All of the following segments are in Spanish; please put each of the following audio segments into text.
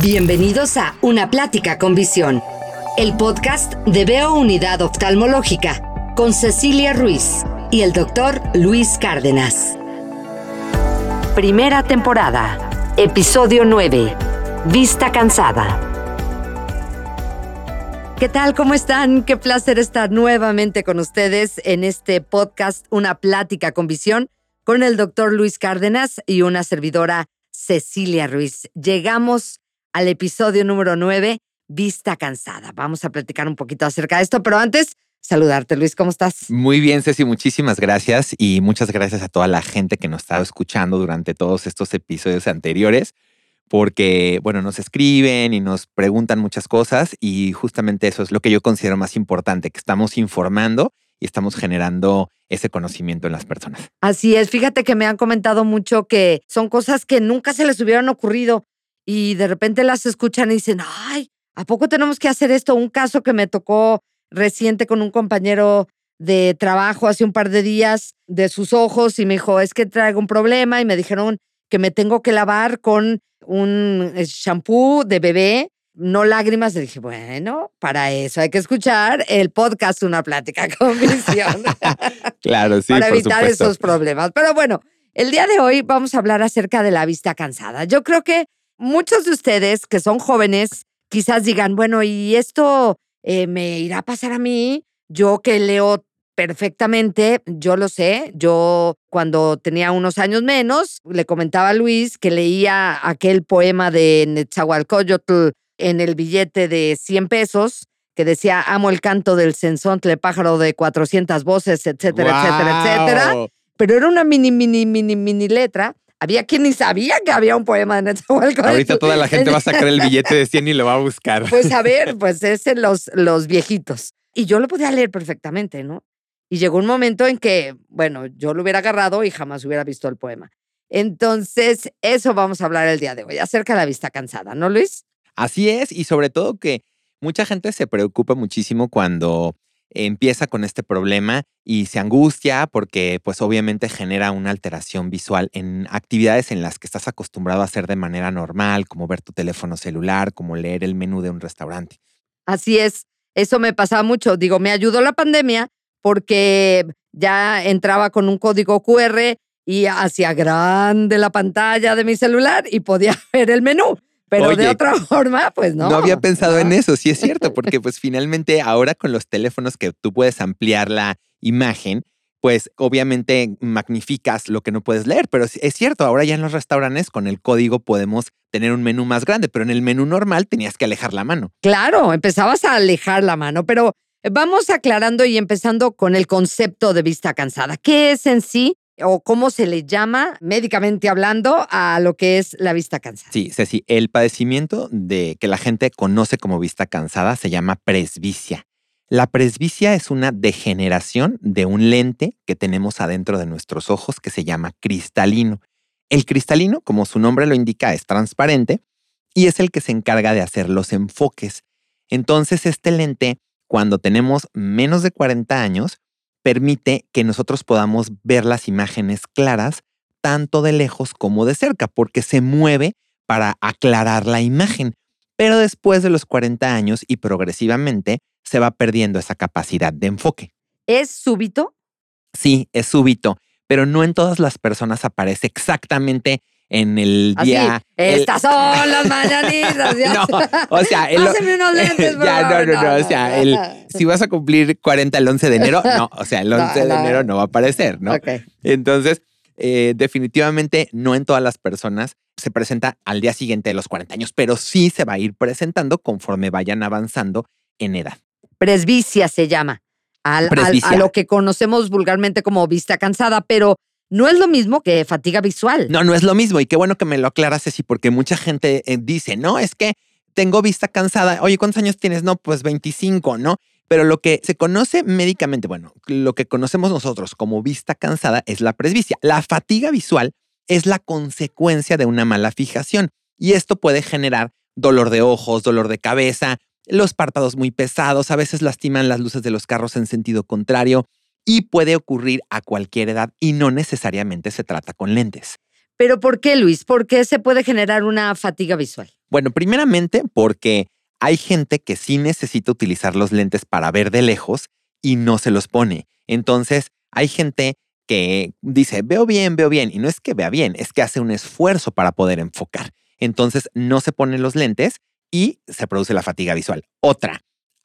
Bienvenidos a Una Plática con Visión, el podcast de Veo Unidad Oftalmológica con Cecilia Ruiz y el doctor Luis Cárdenas. Primera temporada, episodio 9, Vista Cansada. ¿Qué tal? ¿Cómo están? Qué placer estar nuevamente con ustedes en este podcast Una Plática con Visión con el doctor Luis Cárdenas y una servidora Cecilia Ruiz. Llegamos al episodio número 9, Vista Cansada. Vamos a platicar un poquito acerca de esto, pero antes, saludarte, Luis, ¿cómo estás? Muy bien, Ceci, muchísimas gracias y muchas gracias a toda la gente que nos estado escuchando durante todos estos episodios anteriores, porque, bueno, nos escriben y nos preguntan muchas cosas y justamente eso es lo que yo considero más importante, que estamos informando y estamos generando ese conocimiento en las personas. Así es, fíjate que me han comentado mucho que son cosas que nunca se les hubieran ocurrido y de repente las escuchan y dicen, ay, ¿a poco tenemos que hacer esto? Un caso que me tocó reciente con un compañero de trabajo hace un par de días de sus ojos y me dijo, es que traigo un problema y me dijeron que me tengo que lavar con un eh, shampoo de bebé, no lágrimas. Le dije, bueno, para eso hay que escuchar el podcast Una Plática con Visión. claro, sí. para evitar esos problemas. Pero bueno, el día de hoy vamos a hablar acerca de la vista cansada. Yo creo que muchos de ustedes que son jóvenes quizás digan, bueno, ¿y esto eh, me irá a pasar a mí? Yo que leo perfectamente, yo lo sé, yo cuando tenía unos años menos, le comentaba a Luis que leía aquel poema de Netzahualcoyotl en el billete de 100 pesos que decía, amo el canto del sensontle pájaro de 400 voces, etcétera, etcétera, etcétera. Pero era una mini, mini, mini, mini letra había quien ni sabía que había un poema de Netzahualcóyotl. Ahorita toda la gente va a sacar el billete de 100 y lo va a buscar. Pues a ver, pues es en los, los viejitos. Y yo lo podía leer perfectamente, ¿no? Y llegó un momento en que, bueno, yo lo hubiera agarrado y jamás hubiera visto el poema. Entonces, eso vamos a hablar el día de hoy, acerca de la vista cansada, ¿no, Luis? Así es, y sobre todo que mucha gente se preocupa muchísimo cuando empieza con este problema y se angustia porque pues obviamente genera una alteración visual en actividades en las que estás acostumbrado a hacer de manera normal, como ver tu teléfono celular, como leer el menú de un restaurante. Así es, eso me pasaba mucho. Digo, me ayudó la pandemia porque ya entraba con un código QR y hacía grande la pantalla de mi celular y podía ver el menú. Pero de otra forma, pues no. No había pensado en eso, sí es cierto, porque pues finalmente ahora con los teléfonos que tú puedes ampliar la imagen, pues obviamente magnificas lo que no puedes leer, pero es cierto, ahora ya en los restaurantes con el código podemos tener un menú más grande, pero en el menú normal tenías que alejar la mano. Claro, empezabas a alejar la mano, pero vamos aclarando y empezando con el concepto de vista cansada. ¿Qué es en sí o cómo se le llama médicamente hablando a lo que es la vista cansada. Sí, Ceci, el padecimiento de que la gente conoce como vista cansada se llama presbicia. La presbicia es una degeneración de un lente que tenemos adentro de nuestros ojos que se llama cristalino. El cristalino, como su nombre lo indica, es transparente y es el que se encarga de hacer los enfoques. Entonces, este lente, cuando tenemos menos de 40 años, permite que nosotros podamos ver las imágenes claras tanto de lejos como de cerca, porque se mueve para aclarar la imagen. Pero después de los 40 años y progresivamente se va perdiendo esa capacidad de enfoque. ¿Es súbito? Sí, es súbito, pero no en todas las personas aparece exactamente en el día. Estas son las mañanitas. no, o sea, el, unos lentes, ya, no, no, no, O sea, el, si vas a cumplir 40 el 11 de enero, no. O sea, el 11 de enero no va a aparecer, ¿no? Entonces, eh, definitivamente no en todas las personas se presenta al día siguiente de los 40 años, pero sí se va a ir presentando conforme vayan avanzando en edad. Presbicia se llama. a lo que conocemos vulgarmente como vista cansada, pero no es lo mismo que fatiga visual. No, no es lo mismo. Y qué bueno que me lo aclaras, así, porque mucha gente eh, dice, no, es que tengo vista cansada. Oye, ¿cuántos años tienes? No, pues 25, ¿no? Pero lo que se conoce médicamente, bueno, lo que conocemos nosotros como vista cansada es la presbicia. La fatiga visual es la consecuencia de una mala fijación y esto puede generar dolor de ojos, dolor de cabeza, los párpados muy pesados, a veces lastiman las luces de los carros en sentido contrario, y puede ocurrir a cualquier edad y no necesariamente se trata con lentes. Pero ¿por qué, Luis? ¿Por qué se puede generar una fatiga visual? Bueno, primeramente porque hay gente que sí necesita utilizar los lentes para ver de lejos y no se los pone. Entonces, hay gente que dice, veo bien, veo bien, y no es que vea bien, es que hace un esfuerzo para poder enfocar. Entonces, no se ponen los lentes y se produce la fatiga visual. Otra,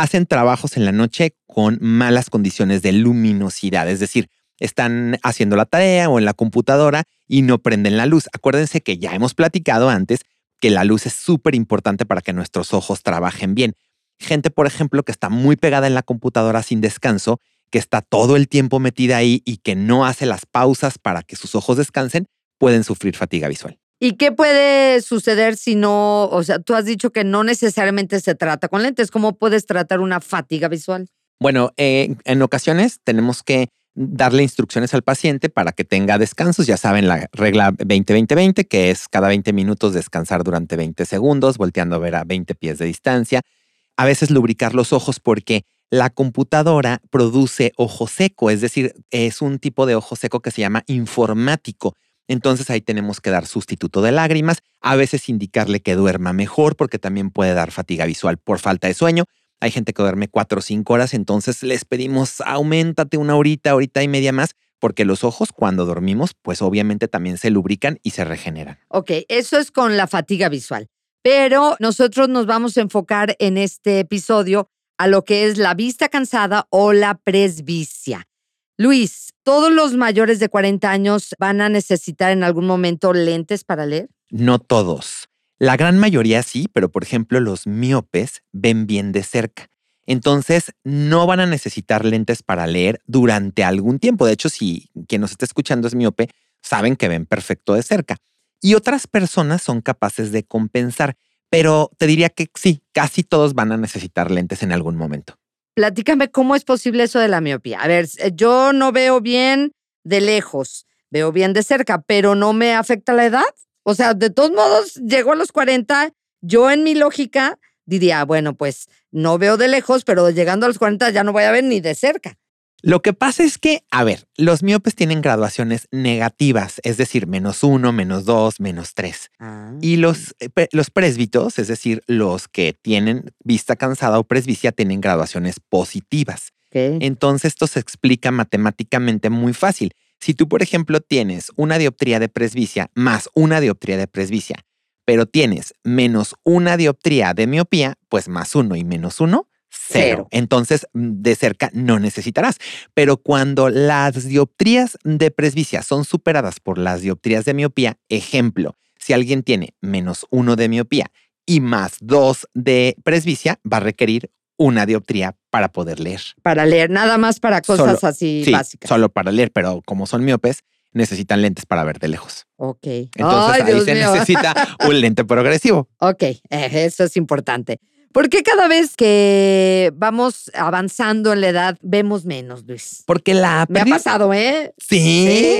hacen trabajos en la noche con malas condiciones de luminosidad, es decir, están haciendo la tarea o en la computadora y no prenden la luz. Acuérdense que ya hemos platicado antes que la luz es súper importante para que nuestros ojos trabajen bien. Gente, por ejemplo, que está muy pegada en la computadora sin descanso, que está todo el tiempo metida ahí y que no hace las pausas para que sus ojos descansen, pueden sufrir fatiga visual. ¿Y qué puede suceder si no, o sea, tú has dicho que no necesariamente se trata con lentes, ¿cómo puedes tratar una fatiga visual? Bueno, eh, en ocasiones tenemos que darle instrucciones al paciente para que tenga descansos. Ya saben la regla 20-20-20, que es cada 20 minutos descansar durante 20 segundos, volteando a ver a 20 pies de distancia. A veces lubricar los ojos porque la computadora produce ojo seco, es decir, es un tipo de ojo seco que se llama informático. Entonces ahí tenemos que dar sustituto de lágrimas, a veces indicarle que duerma mejor porque también puede dar fatiga visual por falta de sueño. Hay gente que duerme cuatro o cinco horas, entonces les pedimos aumentate una horita, horita y media más, porque los ojos cuando dormimos, pues obviamente también se lubrican y se regeneran. Ok, eso es con la fatiga visual. Pero nosotros nos vamos a enfocar en este episodio a lo que es la vista cansada o la presbicia. Luis, ¿todos los mayores de 40 años van a necesitar en algún momento lentes para leer? No todos. La gran mayoría sí, pero por ejemplo los miopes ven bien de cerca. Entonces no van a necesitar lentes para leer durante algún tiempo. De hecho, si quien nos está escuchando es miope, saben que ven perfecto de cerca. Y otras personas son capaces de compensar, pero te diría que sí, casi todos van a necesitar lentes en algún momento. Platícame cómo es posible eso de la miopía. A ver, eh, yo no veo bien de lejos, veo bien de cerca, pero no me afecta la edad. O sea, de todos modos, llego a los 40, yo en mi lógica diría, bueno, pues no veo de lejos, pero llegando a los 40 ya no voy a ver ni de cerca. Lo que pasa es que, a ver, los miopes tienen graduaciones negativas, es decir, menos uno, menos dos, menos tres. Ah. Y los, eh, los presbitos, es decir, los que tienen vista cansada o presbicia, tienen graduaciones positivas. Entonces, esto se explica matemáticamente muy fácil. Si tú, por ejemplo, tienes una dioptría de presbicia más una dioptría de presbicia, pero tienes menos una dioptría de miopía, pues más uno y menos uno, cero. Entonces, mm, de cerca no necesitarás. Pero cuando las dioptrías de presbicia son superadas por las dioptrías de miopía, ejemplo, si alguien tiene menos uno de miopía y más dos de presbicia, va a requerir una dioptría para poder leer. Para leer, nada más para cosas Solo- así Sí, básicas. solo para leer, pero como son miopes, necesitan lentes para ver de lejos. Ok. Entonces Ay, ahí Dios se mío. necesita un lente progresivo. Ok, eh, eso es importante. ¿Por qué cada vez que vamos avanzando en la edad vemos menos, Luis? Porque la Me ha pasado, ¿eh? Sí,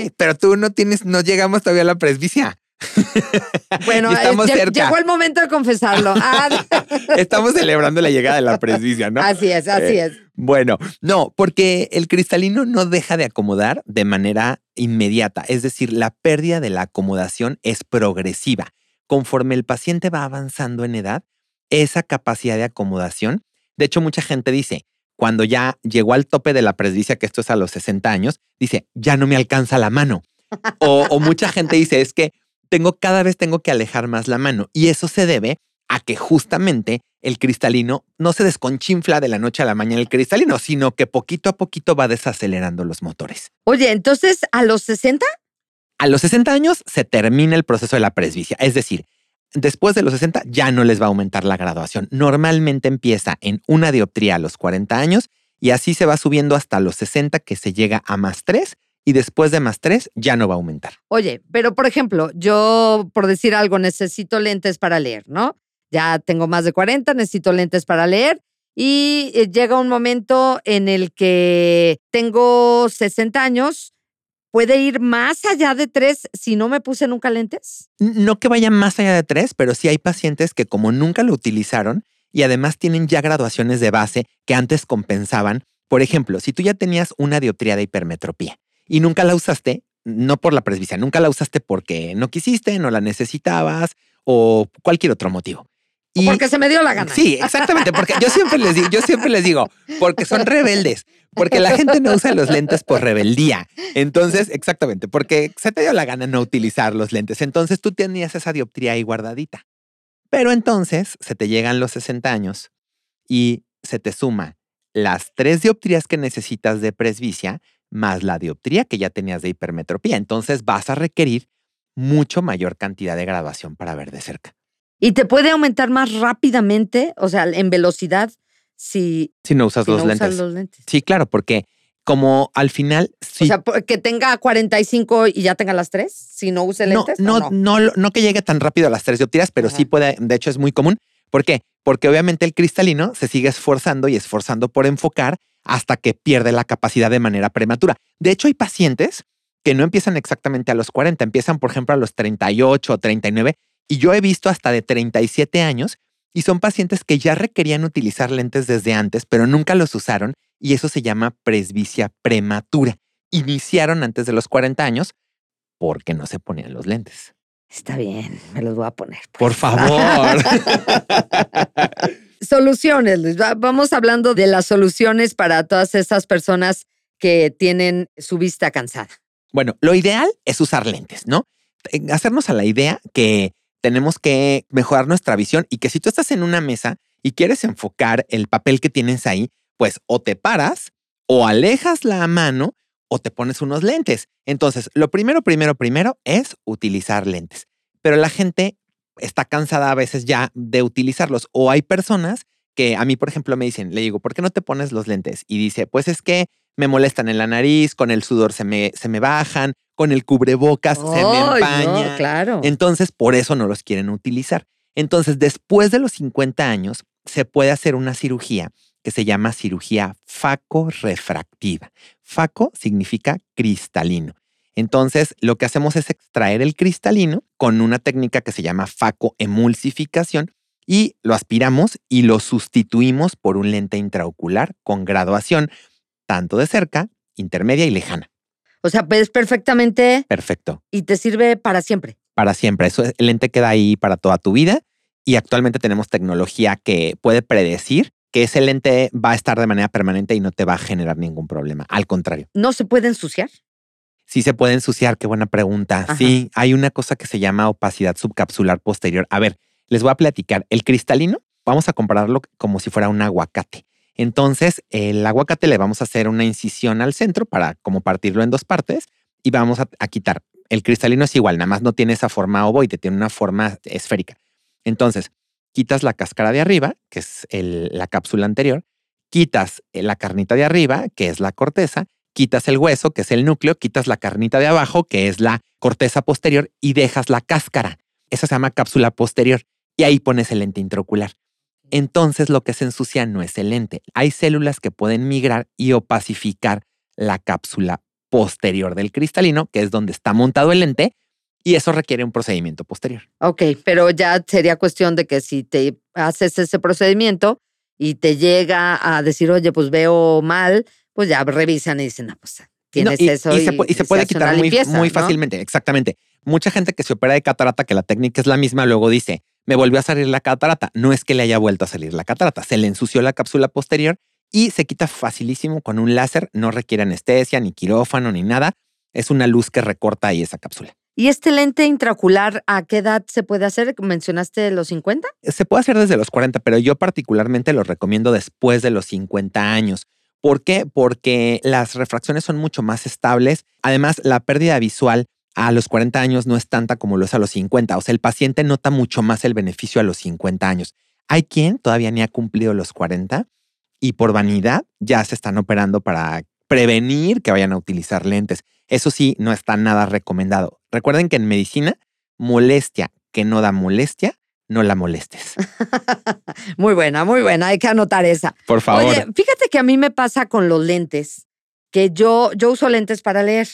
Sí. pero tú no tienes, no llegamos todavía a la presbicia. Bueno, estamos eh, cerca. llegó el momento de confesarlo. Ah, Estamos celebrando la llegada de la presbicia, ¿no? Así es, así Eh, es. Bueno, no, porque el cristalino no deja de acomodar de manera inmediata, es decir, la pérdida de la acomodación es progresiva. Conforme el paciente va avanzando en edad, esa capacidad de acomodación, de hecho mucha gente dice, cuando ya llegó al tope de la presbicia, que esto es a los 60 años, dice, ya no me alcanza la mano. O, o mucha gente dice, es que tengo cada vez tengo que alejar más la mano y eso se debe a que justamente el cristalino no se desconchinfla de la noche a la mañana el cristalino, sino que poquito a poquito va desacelerando los motores. Oye, entonces a los 60, A los 60 años se termina el proceso de la presbicia, es decir, después de los 60 ya no les va a aumentar la graduación. Normalmente empieza en una dioptría a los 40 años y así se va subiendo hasta los 60 que se llega a más 3 y después de más 3 ya no va a aumentar. oye, pero por ejemplo, yo por decir algo necesito lentes para leer, ¿no? Ya tengo más de 40, necesito lentes para leer y eh, llega un momento en el que tengo 60 años. ¿Puede ir más allá de tres si no me puse nunca lentes? No que vaya más allá de tres, pero sí hay pacientes que como nunca lo utilizaron y además tienen ya graduaciones de base que antes compensaban. Por ejemplo, si tú ya tenías una dioptría de hipermetropía y nunca la usaste, no por la presbicia, nunca la usaste porque no quisiste, no la necesitabas o cualquier otro motivo. Y, porque se me dio la gana. Sí, exactamente, porque yo siempre les digo, yo siempre les digo, porque son rebeldes, porque la gente no usa los lentes por rebeldía. Entonces, exactamente, porque se te dio la gana no utilizar los lentes. Entonces tú tenías esa dioptría ahí guardadita. Pero entonces se te llegan los 60 años y se te suma las tres dioptrías que necesitas de presbicia más la dioptría que ya tenías de hipermetropía. Entonces vas a requerir mucho mayor cantidad de graduación para ver de cerca. ¿Y te puede aumentar más rápidamente, o sea, en velocidad, si, si no usas, los, lentes. los, lentes. Sí, claro, porque como al final... O sea, que tenga 45 y ya tenga las tres, si no use lentes. No, no, no, no, que llegue tan rápido a las tres dioptrías, pero sí puede, de hecho es muy común. ¿Por qué? Porque obviamente el cristalino se sigue esforzando y esforzando por enfocar hasta que pierde la capacidad de manera prematura. De hecho, hay pacientes que no empiezan exactamente a los 40, empiezan, por ejemplo, a los 38 o 39 y yo he visto hasta de 37 años y son pacientes que ya requerían utilizar lentes desde antes, pero nunca los usaron y eso se llama presbicia prematura. Iniciaron antes de los 40 años porque no se ponían los lentes. Está bien, me los voy a poner. Pues. Por favor. soluciones, Luis. Vamos hablando de las soluciones para todas esas personas que tienen su vista cansada. Bueno, lo ideal es usar lentes, ¿no? Eh, hacernos a la idea que tenemos que mejorar nuestra visión y que si tú estás en una mesa y quieres enfocar el papel que tienes ahí, pues o te paras o alejas la mano o te pones unos lentes. Entonces, lo primero, primero, primero es utilizar lentes. Pero la gente está cansada a veces ya de utilizarlos o hay personas que a mí, por ejemplo, me dicen, le digo, ¿por qué no te pones los lentes? Y dice, pues es que me molestan en la nariz, con el sudor se me, se me bajan, con el cubrebocas se me empaña. claro. Entonces, por eso no los quieren utilizar. Entonces, después de los 50 años, se puede hacer una cirugía que se llama cirugía faco-refractiva. Faco significa cristalino. Entonces, lo que hacemos es extraer el cristalino con una técnica que se llama facoemulsificación y lo aspiramos y lo sustituimos por un lente intraocular con graduación tanto de cerca, intermedia y lejana. O sea, ves perfectamente. Perfecto. Y te sirve para siempre. Para siempre. Eso, el lente queda ahí para toda tu vida. Y actualmente tenemos tecnología que puede predecir que ese lente va a estar de manera permanente y no te va a generar ningún problema. Al contrario. ¿No se puede ensuciar? Sí se puede ensuciar, qué buena pregunta. Sí, hay una cosa que se llama opacidad subcapsular posterior. A ver, les voy a platicar. El cristalino, vamos a compararlo como si fuera un aguacate. Entonces, el aguacate le vamos a hacer una incisión al centro para como partirlo en dos partes y vamos a, quitar. El cristalino es igual, nada más no tiene esa forma ovoide, tiene una forma esférica. Entonces, quitas la cáscara de arriba, que es la cápsula anterior, quitas eh, la carnita de arriba, que es la corteza, quitas el hueso, que es el núcleo, quitas la carnita de abajo, que es la corteza posterior, y dejas la cáscara. Esa se llama cápsula posterior. Y ahí pones el lente intraocular entonces lo que se ensucia no es el lente. Hay células que pueden migrar y opacificar la cápsula posterior del cristalino, que es donde está montado el lente, y eso requiere un procedimiento posterior. Ok, pero ya sería cuestión de que si te haces ese procedimiento y te llega a decir, oye, pues veo mal, pues ya revisan y dicen, no, pues tienes eso. Y, se, puede quitar muy, fácilmente, exactamente. Mucha gente que se opera de catarata, que la técnica es la misma, luego dice, me volvió a salir la catarata. No es que le haya vuelto a salir la catarata, se le ensució la cápsula posterior y se quita facilísimo con un láser, no requiere anestesia, ni quirófano, ni nada. Es una luz que recorta ahí esa cápsula. ¿Y este lente intraocular a qué edad se puede hacer? ¿Mencionaste los 50? Se puede hacer desde los 40, pero yo particularmente lo recomiendo después de los 50 años. ¿Por qué? Porque las refracciones son mucho más estables. Además, la pérdida visual a los 40 años no es tanta como lo es a los 50. O sea, el paciente nota mucho más el beneficio a los 50 años. Hay quien todavía ni ha cumplido los 40 y por vanidad ya se están operando para prevenir que vayan a utilizar lentes. Eso sí, no está nada recomendado. Recuerden que en medicina, molestia que no da molestia, no la molestes. muy buena, muy buena. Hay que anotar esa. Por favor. Oye, fíjate que a mí me pasa con los lentes, que yo, yo uso lentes para leer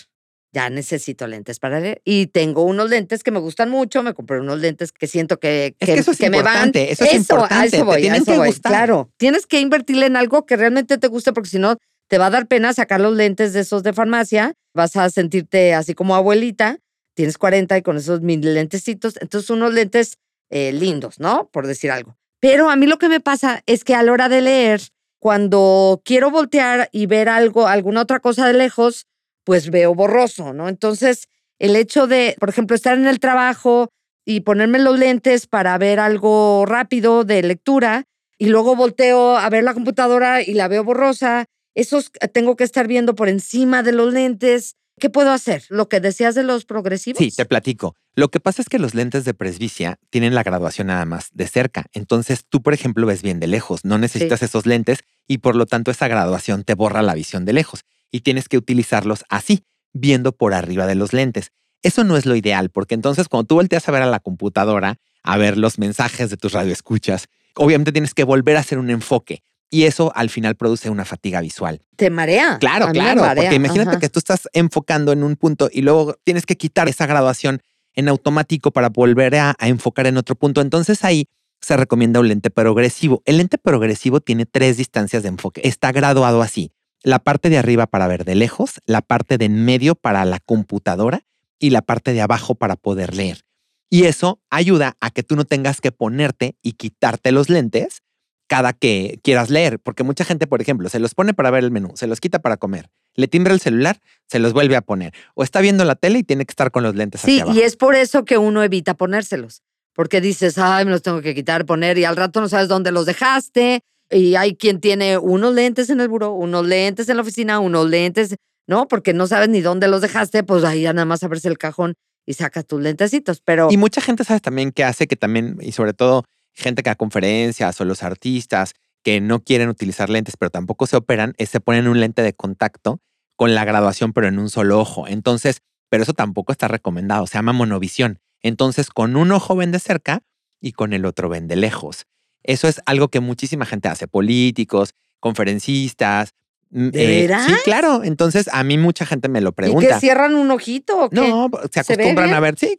ya necesito lentes para leer. Y tengo unos lentes que me gustan mucho, me compré unos lentes que siento que, que, eso me van. Eso, es importante. eso voy, Claro, tienes que invertirle en algo que realmente te guste porque si no te va a dar pena sacar los lentes de esos de farmacia, vas a sentirte así como abuelita, tienes 40 y con esos mil lentecitos, entonces unos lentes eh, lindos, ¿no? Por decir algo. Pero a mí lo que me pasa es que a la hora de leer, cuando quiero voltear y ver algo, alguna otra cosa de lejos, pues veo borroso, ¿no? Entonces, el hecho de, por ejemplo, estar en el trabajo y ponerme los lentes para ver algo rápido de lectura y luego volteo a ver la computadora y la veo borrosa, esos tengo que estar viendo por encima de los lentes. ¿Qué puedo hacer? ¿Lo que decías de los progresivos? Sí, te platico. Lo que pasa es que los lentes de presbicia tienen la graduación nada más de cerca. Entonces tú, por ejemplo, ves bien de lejos. No necesitas esos lentes y por lo tanto esa graduación te borra la visión de lejos. Y tienes que utilizarlos así, viendo por arriba de los lentes. Eso no es lo ideal, porque entonces cuando tú volteas a ver a la computadora, a ver los mensajes de tus radioescuchas, obviamente tienes que volver a hacer un enfoque. Y eso al final produce una fatiga visual. ¿Te marea? Claro, claro. Porque imagínate que tú estás enfocando en un punto y luego tienes que quitar esa graduación en automático para volver a, enfocar en otro punto. Entonces ahí se recomienda un lente progresivo. El lente progresivo tiene tres distancias de enfoque. Está graduado así. La parte de arriba para ver de lejos, la parte de en medio para la computadora y la parte de abajo para poder leer. Y eso ayuda a que tú no tengas que ponerte y quitarte los lentes cada que quieras leer, porque mucha gente, por ejemplo, se los pone para ver el menú, se los quita para comer, le timbra el celular, se los vuelve a poner, o está viendo la tele y tiene que estar con los lentes. Sí, y es por eso que uno evita ponérselos, porque dices, ay, me los tengo que quitar, poner, y al rato no sabes dónde los dejaste, y hay quien tiene unos lentes en el buró, unos lentes en la oficina, unos lentes, ¿no? Porque no sabes ni dónde los dejaste, pues ahí ya nada más abres el cajón y sacas tus lentecitos, pero... Y mucha gente sabe también que hace que también, y sobre todo gente que da conferencias o los artistas que no quieren utilizar lentes, pero tampoco se operan, es se ponen un lente de contacto con la graduación, pero en un solo ojo. Entonces, pero eso tampoco está recomendado, se llama monovisión. Entonces, con un ojo ven de cerca y con el otro ven de lejos. Eso es algo que muchísima gente hace, políticos, conferencistas. Mm, ¿De eh, Sí, claro. Entonces, a mí mucha gente me lo pregunta. ¿Y que cierran un ojito o qué? No, se acostumbran a ver, sí,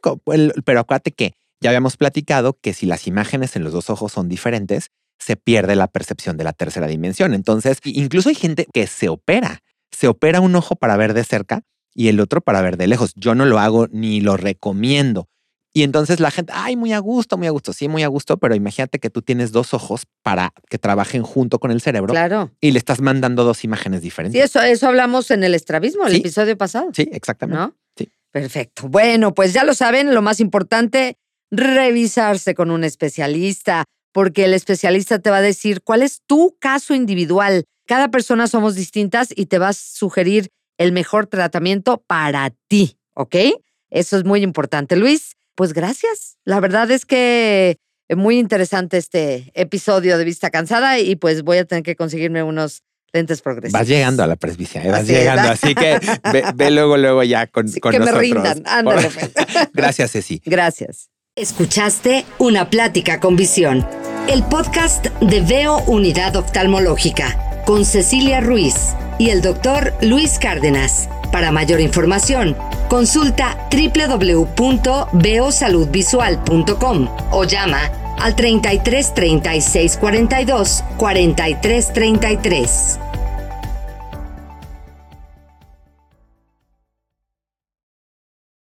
pero acuérdate que ya habíamos platicado que si las imágenes en los dos ojos son diferentes, se pierde la percepción de la tercera dimensión. Entonces, incluso hay gente que se opera. Se opera un ojo para ver de cerca y el otro para ver de lejos. Yo no lo hago ni lo recomiendo. Y entonces la gente, ay, muy a gusto, muy a gusto, sí, muy a gusto, pero imagínate que tú tienes dos ojos para que trabajen junto con el cerebro. Claro. Y le estás mandando dos imágenes diferentes. Sí, eso, eso hablamos en el estrabismo, el episodio pasado. Sí, exactamente. ¿No? Sí. Perfecto. Bueno, pues ya lo saben, lo más importante, revisarse con un especialista, porque el especialista te va a decir cuál es tu caso individual. Cada persona somos distintas y te va a sugerir el mejor tratamiento para ti, ¿ok? Eso es muy importante. Luis, pues gracias. La verdad es que es muy interesante este episodio de Vista Cansada y pues voy a tener que conseguirme unos lentes progresivos. Vas llegando a la presbicia, ¿eh? vas llegando, así que ve, luego, luego ya con, con que nosotros. me rindan, ándale. Pues. Gracias, Ceci. Gracias. Escuchaste Una Plática con Visión, el podcast de Veo Unidad Oftalmológica, con Cecilia Ruiz y el doctor Luis Cárdenas. Para mayor información, consulta www.veosaludvisual.com o llama al 33 36 42 43 33.